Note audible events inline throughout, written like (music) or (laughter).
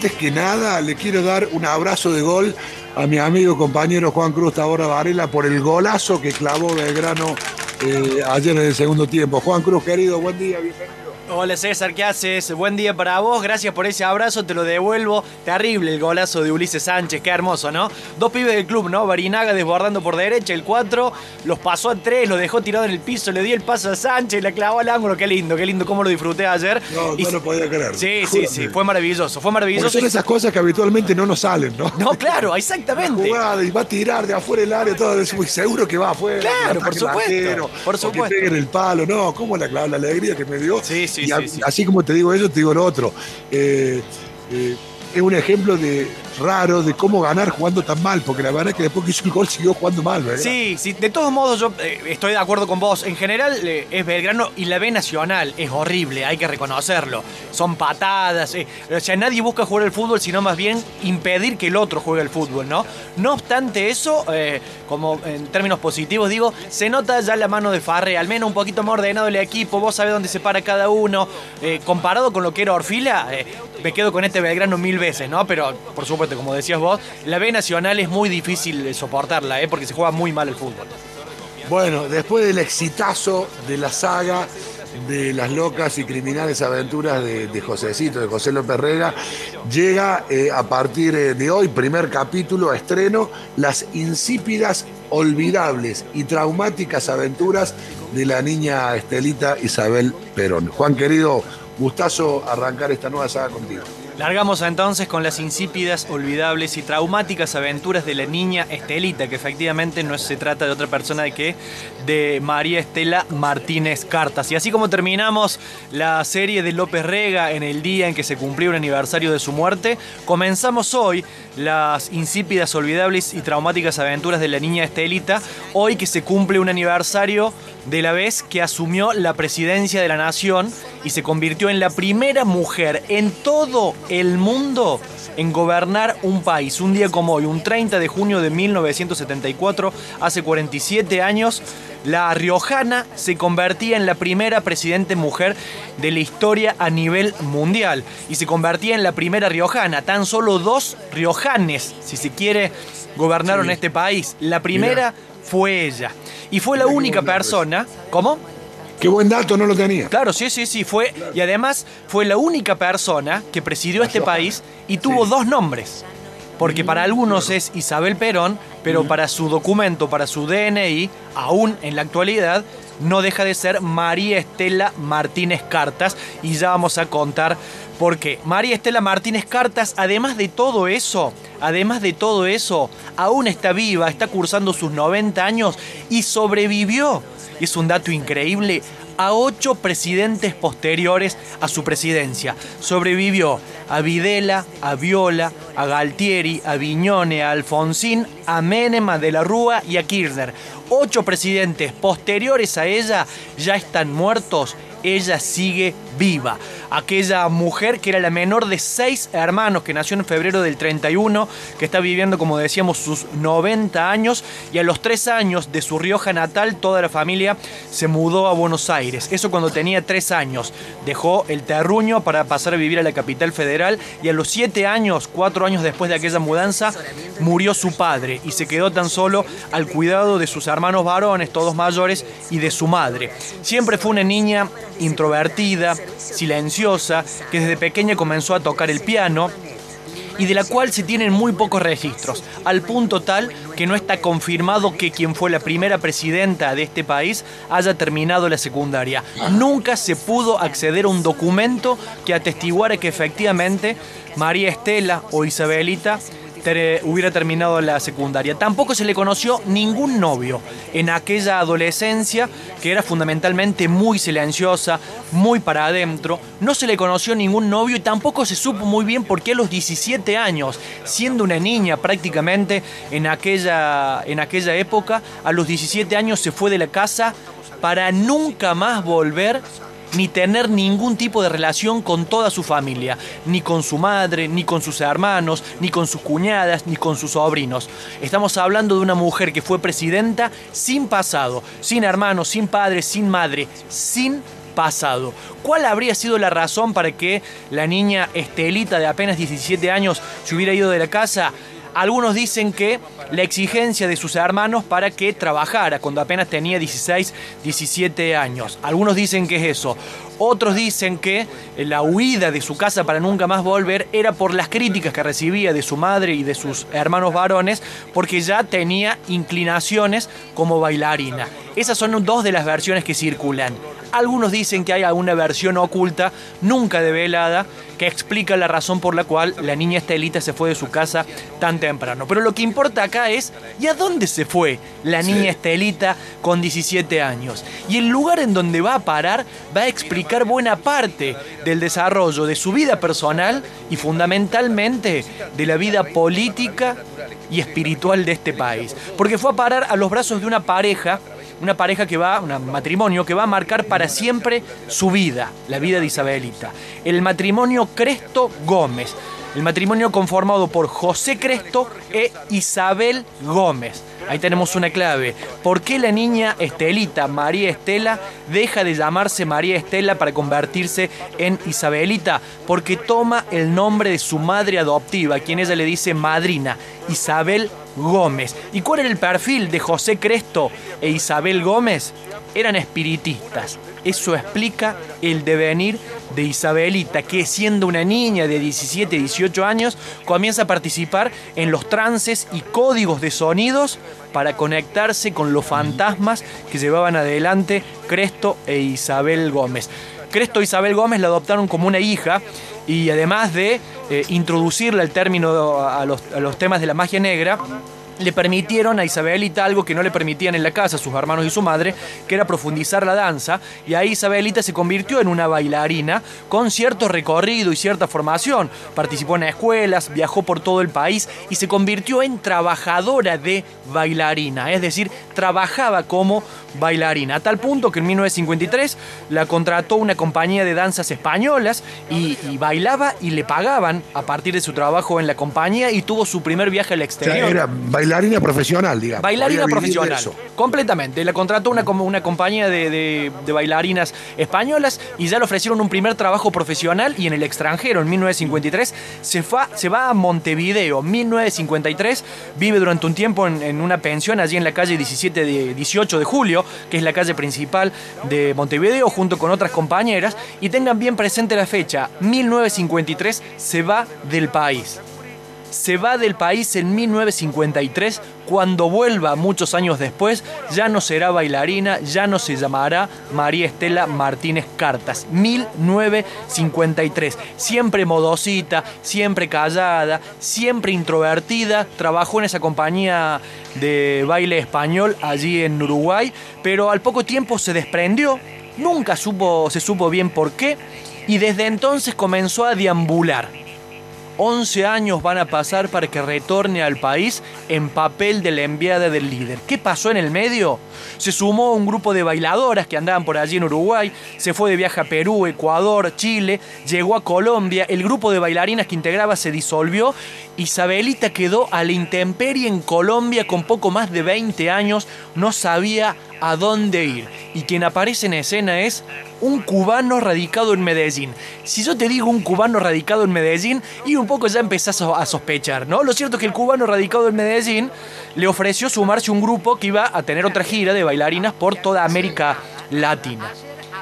antes que nada le quiero dar un abrazo de gol a mi amigo compañero Juan Cruz Tabora Varela por el golazo que clavó Belgrano eh, ayer en el segundo tiempo. Juan Cruz, querido, buen día, bienvenido. Hola César, ¿qué haces? Buen día para vos, gracias por ese abrazo, te lo devuelvo. Terrible el golazo de Ulises Sánchez, qué hermoso, ¿no? Dos pibes del club, ¿no? Barinaga desbordando por derecha, el 4, los pasó a tres, lo dejó tirado en el piso, le dio el paso a Sánchez, le clavó al ángulo, qué lindo, qué lindo, cómo lo disfruté ayer. No, no lo podía creer. Sí, sí, sí, fue maravilloso, fue maravilloso. Porque son esas cosas que habitualmente no nos salen, ¿no? No, claro, exactamente. Jugada y va a tirar de afuera el área, todo eso, seguro que va afuera. Claro, por supuesto. por supuesto. que peguen el palo, no, cómo la, la alegría que me dio. Sí, sí, sí, Así como te digo eso, te digo lo otro. Eh, eh, es un ejemplo de raro de cómo ganar jugando tan mal, porque la verdad es que después que hizo el gol siguió jugando mal, ¿verdad? Sí, sí, de todos modos yo eh, estoy de acuerdo con vos. En general es Belgrano y la B Nacional es horrible, hay que reconocerlo. Son patadas, o sea, nadie busca jugar el fútbol, sino más bien impedir que el otro juegue el fútbol, ¿no? No obstante eso, como en términos positivos digo, se nota ya la mano de Farre, al menos un poquito más ordenado el equipo, vos sabés dónde se para cada uno. comparado con lo que era Orfila, me quedo con este Belgrano mil veces, ¿no? Pero, por supuesto, como decías vos, la B Nacional es muy difícil de soportarla, ¿eh? Porque se juega muy mal el fútbol. Bueno, después del exitazo de la saga de las locas y criminales aventuras de, de Josecito, de José López Rega, llega eh, a partir eh, de hoy, primer capítulo, estreno, las insípidas, olvidables y traumáticas aventuras de la niña Estelita Isabel Perón. Juan querido, gustazo arrancar esta nueva saga contigo. Largamos entonces con las insípidas, olvidables y traumáticas aventuras de la niña Estelita, que efectivamente no se trata de otra persona de que de María Estela Martínez Cartas. Y así como terminamos la serie de López Rega en el día en que se cumplió un aniversario de su muerte, comenzamos hoy las insípidas, olvidables y traumáticas aventuras de la niña Estelita, hoy que se cumple un aniversario de la vez que asumió la presidencia de la nación y se convirtió en la primera mujer en todo el mundo en gobernar un país. Un día como hoy, un 30 de junio de 1974, hace 47 años, la riojana se convertía en la primera presidente mujer de la historia a nivel mundial y se convertía en la primera riojana. Tan solo dos riojanes, si se quiere, gobernaron este país. La primera fue ella. Y fue la única persona. ¿Cómo? Qué buen dato, no lo tenía. Claro, sí, sí, sí, fue. Y además fue la única persona que presidió este país y tuvo dos nombres. Porque para algunos es Isabel Perón, pero para su documento, para su DNI, aún en la actualidad, no deja de ser María Estela Martínez Cartas. Y ya vamos a contar por qué. María Estela Martínez Cartas, además de todo eso, además de todo eso, aún está viva, está cursando sus 90 años y sobrevivió es un dato increíble, a ocho presidentes posteriores a su presidencia. Sobrevivió a Videla, a Viola, a Galtieri, a Viñone, a Alfonsín, a Menema de la Rúa y a Kirchner. Ocho presidentes posteriores a ella ya están muertos ella sigue viva. Aquella mujer que era la menor de seis hermanos, que nació en febrero del 31, que está viviendo, como decíamos, sus 90 años, y a los tres años de su Rioja natal, toda la familia se mudó a Buenos Aires. Eso cuando tenía tres años. Dejó el terruño para pasar a vivir a la capital federal, y a los siete años, cuatro años después de aquella mudanza, murió su padre y se quedó tan solo al cuidado de sus hermanos varones, todos mayores, y de su madre. Siempre fue una niña introvertida, silenciosa, que desde pequeña comenzó a tocar el piano y de la cual se tienen muy pocos registros, al punto tal que no está confirmado que quien fue la primera presidenta de este país haya terminado la secundaria. Nunca se pudo acceder a un documento que atestiguara que efectivamente María Estela o Isabelita hubiera terminado la secundaria. Tampoco se le conoció ningún novio en aquella adolescencia que era fundamentalmente muy silenciosa, muy para adentro. No se le conoció ningún novio y tampoco se supo muy bien por qué a los 17 años, siendo una niña prácticamente en aquella, en aquella época, a los 17 años se fue de la casa para nunca más volver ni tener ningún tipo de relación con toda su familia, ni con su madre, ni con sus hermanos, ni con sus cuñadas, ni con sus sobrinos. Estamos hablando de una mujer que fue presidenta sin pasado, sin hermanos, sin padre, sin madre, sin pasado. ¿Cuál habría sido la razón para que la niña Estelita de apenas 17 años se hubiera ido de la casa? Algunos dicen que la exigencia de sus hermanos para que trabajara cuando apenas tenía 16, 17 años. Algunos dicen que es eso. Otros dicen que la huida de su casa para nunca más volver era por las críticas que recibía de su madre y de sus hermanos varones, porque ya tenía inclinaciones como bailarina. Esas son dos de las versiones que circulan. Algunos dicen que hay alguna versión oculta, nunca develada, que explica la razón por la cual la niña Estelita se fue de su casa tan temprano. Pero lo que importa acá es, ¿y a dónde se fue la niña Estelita con 17 años? Y el lugar en donde va a parar va a explicar buena parte del desarrollo de su vida personal y fundamentalmente de la vida política y espiritual de este país. Porque fue a parar a los brazos de una pareja una pareja que va, un matrimonio que va a marcar para siempre su vida, la vida de Isabelita. El matrimonio Cresto Gómez. El matrimonio conformado por José Cresto e Isabel Gómez. Ahí tenemos una clave. ¿Por qué la niña Estelita, María Estela, deja de llamarse María Estela para convertirse en Isabelita? Porque toma el nombre de su madre adoptiva, quien ella le dice madrina, Isabel Gómez. ¿Y cuál era el perfil de José Cresto e Isabel Gómez? Eran espiritistas. Eso explica el devenir de Isabelita, que siendo una niña de 17, 18 años, comienza a participar en los trances y códigos de sonidos para conectarse con los fantasmas que llevaban adelante Cresto e Isabel Gómez. Cresto e Isabel Gómez la adoptaron como una hija y además de eh, introducirle el término a los temas de la magia negra, le permitieron a Isabelita algo que no le permitían en la casa sus hermanos y su madre, que era profundizar la danza, y ahí Isabelita se convirtió en una bailarina con cierto recorrido y cierta formación. Participó en escuelas, viajó por todo el país y se convirtió en trabajadora de bailarina, es decir, trabajaba como bailarina, a tal punto que en 1953 la contrató una compañía de danzas españolas y, bailaba y le pagaban a partir de su trabajo en la compañía y tuvo su primer viaje al exterior. Bailarina profesional, digamos. Bailarina profesional. Completamente. La contrató una, una compañía de, bailarinas españolas y ya le ofrecieron un primer trabajo profesional y en el extranjero, en 1953, se, se va a Montevideo. 1953 vive durante un tiempo en, una pensión allí en la calle 17 de, 18 de julio, que es la calle principal de Montevideo, junto con otras compañeras. Y tengan bien presente la fecha, 1953 se va del país se va del país en 1953. Cuando vuelva muchos años después, ya no será bailarina, ya no se llamará María Estela Martínez Cartas. 1953. Siempre modosita, siempre callada, siempre introvertida. Trabajó en esa compañía de baile español allí en Uruguay, pero al poco tiempo se desprendió. Nunca supo, se supo bien por qué. Y desde entonces comenzó a deambular 11 años van a pasar para que retorne al país en papel de la enviada del líder. ¿Qué pasó en el medio? Se sumó un grupo de bailadoras que andaban por allí en Uruguay, se fue de viaje a Perú, Ecuador, Chile, llegó a Colombia, el grupo de bailarinas que integraba se disolvió, Isabelita quedó a la intemperie en Colombia con poco más de 20 años, no sabía a dónde ir. Y quien aparece en escena es un cubano radicado en Medellín. Si yo te digo un cubano radicado en Medellín, y un poco ya empezás a sospechar, ¿no? Lo cierto es que el cubano radicado en Medellín le ofreció sumarse a un grupo que iba a tener otra gira de bailarinas por toda América Latina.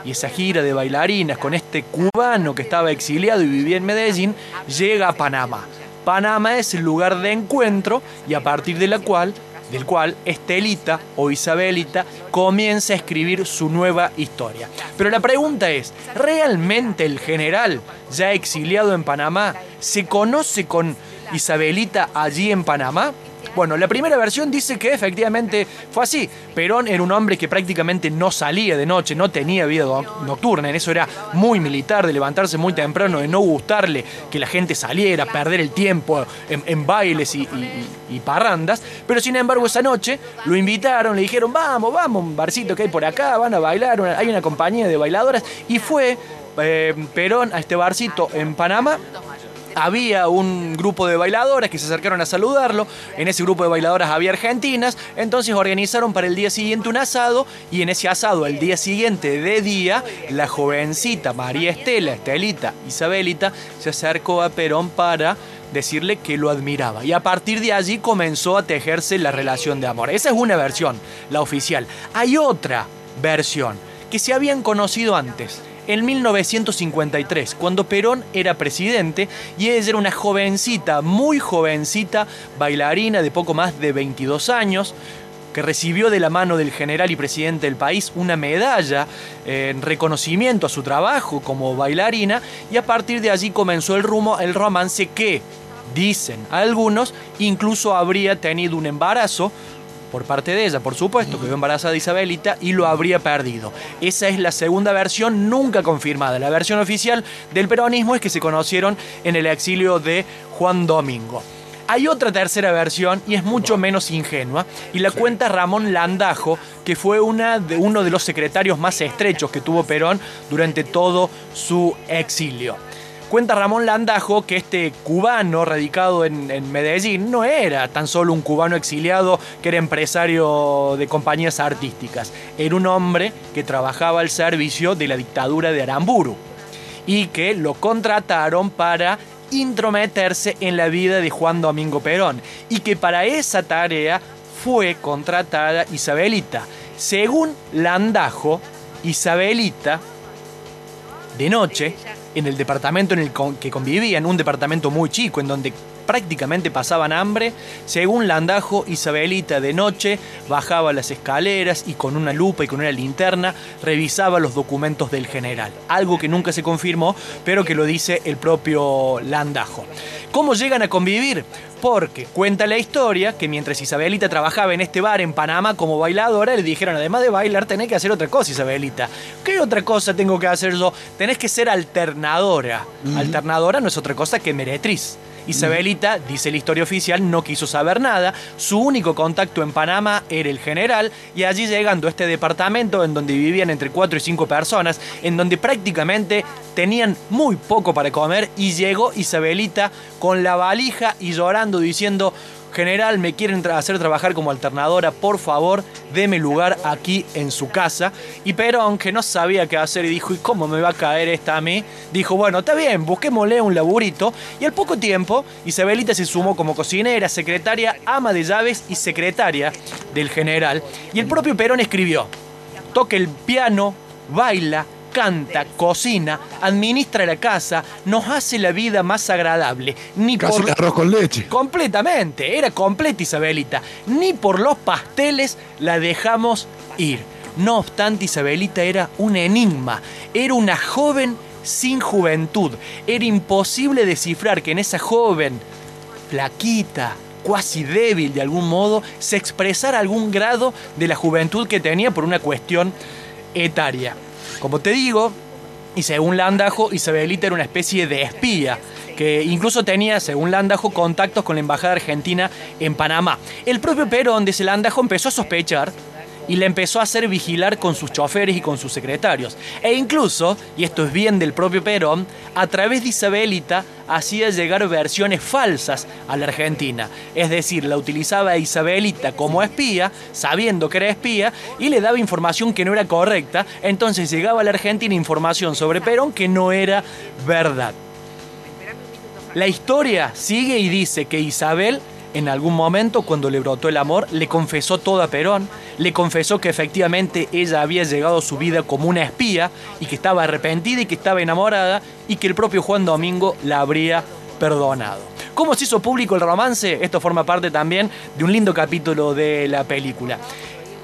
Y esa gira de bailarinas con este cubano que estaba exiliado y vivía en Medellín llega a Panamá. Panamá es el lugar de encuentro y a partir de la cual del cual Estelita o Isabelita comienza a escribir su nueva historia. Pero la pregunta es, ¿realmente el general, ya exiliado en Panamá, se conoce con Isabelita allí en Panamá? Bueno, la primera versión dice que efectivamente fue así. Perón era un hombre que prácticamente no salía de noche, no tenía vida nocturna. En eso era muy militar, de levantarse muy temprano, de no gustarle que la gente saliera, perder el tiempo en, bailes y, parrandas. Pero sin embargo, esa noche lo invitaron, le dijeron: Vamos, vamos, un barcito que hay por acá, van a bailar. hay una compañía de bailadoras. Y fue eh, Perón a este barcito en Panamá había un grupo de bailadoras que se acercaron a saludarlo. En ese grupo de bailadoras había argentinas. Entonces organizaron para el día siguiente un asado. Y en ese asado, el día siguiente de día, la jovencita María Estela, Estelita, Isabelita, se acercó a Perón para decirle que lo admiraba. Y a partir de allí comenzó a tejerse la relación de amor. Esa es una versión, la oficial. Hay otra versión que se habían conocido antes en 1953, cuando Perón era presidente y ella era una jovencita, muy jovencita, bailarina de poco más de 22 años, que recibió de la mano del general y presidente del país una medalla en reconocimiento a su trabajo como bailarina y a partir de allí comenzó el, rumbo, el romance que, dicen algunos, incluso habría tenido un embarazo por parte de ella, por supuesto, quedó embarazada de Isabelita y lo habría perdido. Esa es la segunda versión nunca confirmada. La versión oficial del peronismo es que se conocieron en el exilio de Juan Domingo. Hay otra tercera versión y es mucho menos ingenua y la cuenta Ramón Landajo, que fue una de, uno de los secretarios más estrechos que tuvo Perón durante todo su exilio. Cuenta Ramón Landajo que este cubano radicado en, Medellín no era tan solo un cubano exiliado que era empresario de compañías artísticas, era un hombre que trabajaba al servicio de la dictadura de Aramburu y que lo contrataron para intrometerse en la vida de Juan Domingo Perón y que para esa tarea fue contratada Isabelita. Según Landajo, Isabelita, de noche, en el departamento en el que convivían, un departamento muy chico, en donde prácticamente pasaban hambre, según Landajo, Isabelita de noche bajaba las escaleras y con una lupa y con una linterna revisaba los documentos del general. Algo que nunca se confirmó, pero que lo dice el propio Landajo. ¿Cómo llegan a convivir? Porque cuenta la historia que mientras Isabelita trabajaba en este bar en Panamá como bailadora, le dijeron, además de bailar, tenés que hacer otra cosa, Isabelita. ¿Qué otra cosa tengo que hacer yo? Tenés que ser alternadora. Alternadora no es otra cosa que meretriz. Isabelita, dice la historia oficial, no quiso saber nada. Su único contacto en Panamá era el general y allí llegando a este departamento en donde vivían entre 4 y 5 personas, en donde prácticamente tenían muy poco para comer y llegó Isabelita con la valija y llorando diciendo General, me quieren hacer trabajar como alternadora, por favor, deme lugar aquí en su casa. Y Perón, que no sabía qué hacer y dijo, ¿y cómo me va a caer esta a mí? Dijo, bueno, está bien, busquémosle un laburito. Y al poco tiempo, Isabelita se sumó como cocinera, secretaria, ama de llaves y secretaria del general. Y el propio Perón escribió, toque el piano, baila, canta, cocina, administra la casa, nos hace la vida más agradable. Ni por... arroz con leche. Completamente, era completa Isabelita. Ni por los pasteles la dejamos ir. No obstante, Isabelita era un enigma, era una joven sin juventud. Era imposible descifrar que en esa joven, flaquita, cuasi débil de algún modo, se expresara algún grado de la juventud que tenía por una cuestión etaria. Como te digo, y según Landajo, Isabelita era una especie de espía que incluso tenía, según Landajo, contactos con la embajada argentina en Panamá. El propio Perón, dice Landajo, empezó a sospechar y le empezó a hacer vigilar con sus choferes y con sus secretarios. E incluso, y esto es bien del propio Perón, a través de Isabelita hacía llegar versiones falsas a la Argentina. Es decir, la utilizaba a Isabelita como espía, sabiendo que era espía, y le daba información que no era correcta. Entonces llegaba a la Argentina información sobre Perón que no era verdad. La historia sigue y dice que Isabel en algún momento, cuando le brotó el amor, le confesó todo a Perón, le confesó que efectivamente ella había llegado a su vida como una espía y que estaba arrepentida y que estaba enamorada y que el propio Juan Domingo la habría perdonado. ¿Cómo se hizo público el romance? Esto forma parte también de un lindo capítulo de la película.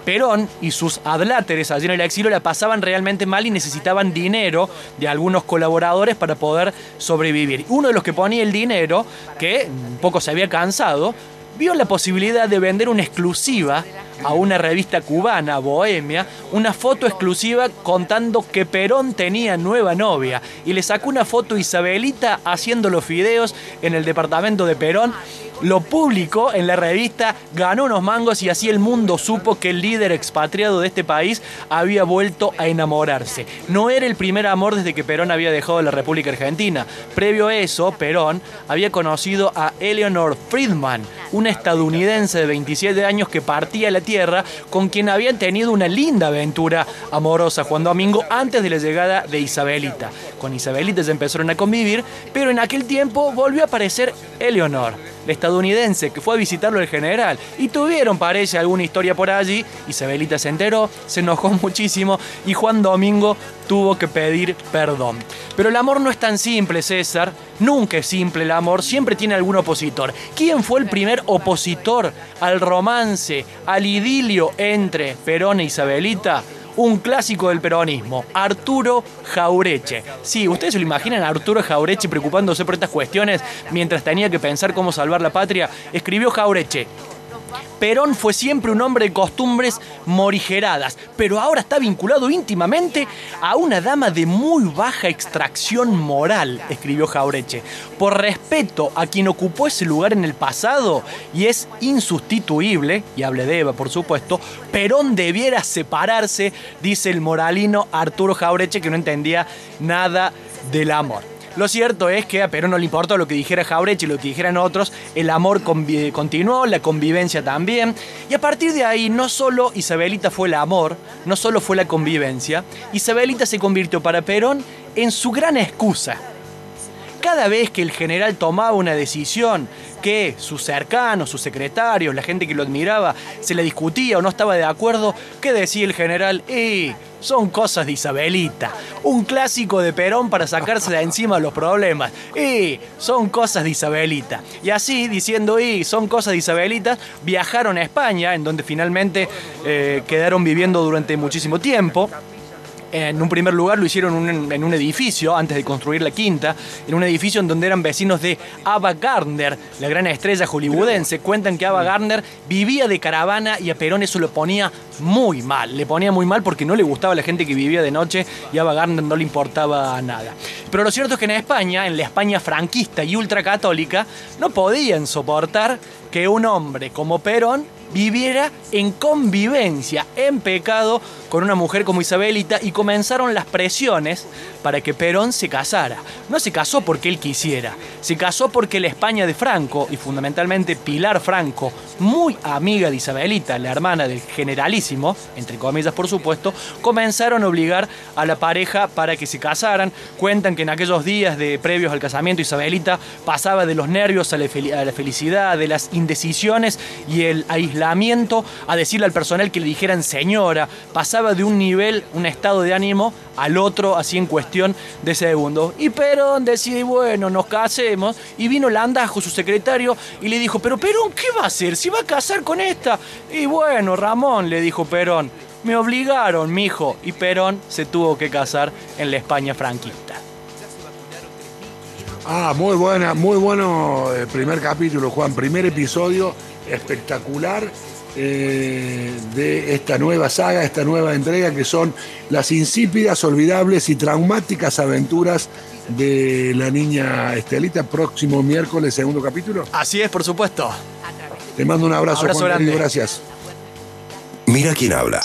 Perón y sus adláteres allí en el exilio la pasaban realmente mal y necesitaban dinero de algunos colaboradores para poder sobrevivir. Uno de los que ponía el dinero, que un poco se había cansado, vio la posibilidad de vender una exclusiva a una revista cubana, Bohemia, una foto exclusiva contando que Perón tenía nueva novia y le sacó una foto Isabelita haciendo los fideos en el departamento de Perón lo publicó en la revista, ganó unos mangos y así el mundo supo que el líder expatriado de este país había vuelto a enamorarse. No era el primer amor desde que Perón había dejado la República Argentina. Previo a eso, Perón había conocido a Eleanor Friedman, una estadounidense de 27 años que partía a la Tierra, con quien habían tenido una linda aventura amorosa Juan Domingo antes de la llegada de Isabelita. Con Isabelita se empezaron a convivir, pero en aquel tiempo volvió a aparecer Eleanor estadounidense que fue a visitarlo el general y tuvieron, parece, alguna historia por allí. Isabelita se enteró, se enojó (laughs) muchísimo y Juan Domingo tuvo que pedir perdón. Pero el amor no es tan simple, César. Nunca es simple el amor, siempre tiene algún opositor. ¿Quién fue el primer opositor al romance, al idilio entre Perón e Isabelita? Un clásico del peronismo, Arturo Jaureche. Sí, ustedes se lo imaginan a Arturo Jaureche preocupándose por estas cuestiones mientras tenía que pensar cómo salvar la patria. Escribió Jaureche, Perón fue siempre un hombre de costumbres morigeradas, pero ahora está vinculado íntimamente a una dama de muy baja extracción moral, escribió Jaureche. Por respeto a quien ocupó ese lugar en el pasado y es insustituible, y hable de Eva por supuesto, Perón debiera separarse, dice el moralino Arturo Jaureche, que no entendía nada del amor. Lo cierto es que a Perón no le importó lo que dijera Jaureche y lo que dijeran otros, el amor continuó, la convivencia también, y a partir de ahí no solo Isabelita fue el amor, no solo fue la convivencia, Isabelita se convirtió para Perón en su gran excusa. Cada vez que el general tomaba una decisión que sus cercanos, sus secretarios, la gente que lo admiraba, se le discutía o no estaba de acuerdo, ¿qué decía el general? Y son cosas de Isabelita. Un clásico de Perón para sacarse de encima los problemas. Y son cosas de Isabelita. Y así, diciendo, y son cosas de Isabelita, viajaron a España, en donde finalmente eh, quedaron viviendo durante muchísimo tiempo. En un primer lugar lo hicieron en un edificio, antes de construir la quinta, en un edificio en donde eran vecinos de Ava Gardner, la gran estrella hollywoodense. Cuentan que Ava Gardner vivía de caravana y a Perón eso lo ponía muy mal. Le ponía muy mal porque no le gustaba a la gente que vivía de noche y a Ava Gardner no le importaba nada. Pero lo cierto es que en España, en la España franquista y ultracatólica, no podían soportar que un hombre como Perón viviera en convivencia, en pecado con una mujer como Isabelita y comenzaron las presiones para que Perón se casara. No se casó porque él quisiera, se casó porque la España de Franco y fundamentalmente Pilar Franco, muy amiga de Isabelita, la hermana del generalísimo, entre comillas por supuesto, comenzaron a obligar a la pareja para que se casaran. Cuentan que en aquellos días de previos al casamiento Isabelita pasaba de los nervios a la, felicidad, de las indecisiones y el aislamiento a decirle al personal que le dijeran señora, pasaba de un nivel, un estado de ánimo al otro, así en cuestión de segundos. Y Perón decide, bueno, nos casemos. Y vino Landajo, su secretario, y le dijo, pero Perón, ¿qué va a hacer? ¿Si va a casar con esta? Y bueno, Ramón, le dijo Perón, me obligaron, mijo. Y Perón se tuvo que casar en la España franquista. Ah, muy buena, muy bueno el primer capítulo, Juan. Primer episodio espectacular eh, de esta nueva saga, esta nueva entrega, que son las insípidas, olvidables y traumáticas aventuras de la niña Estelita, próximo miércoles, segundo capítulo. Así es, por supuesto. Te mando un abrazo, Juan, gracias. Mira quién habla.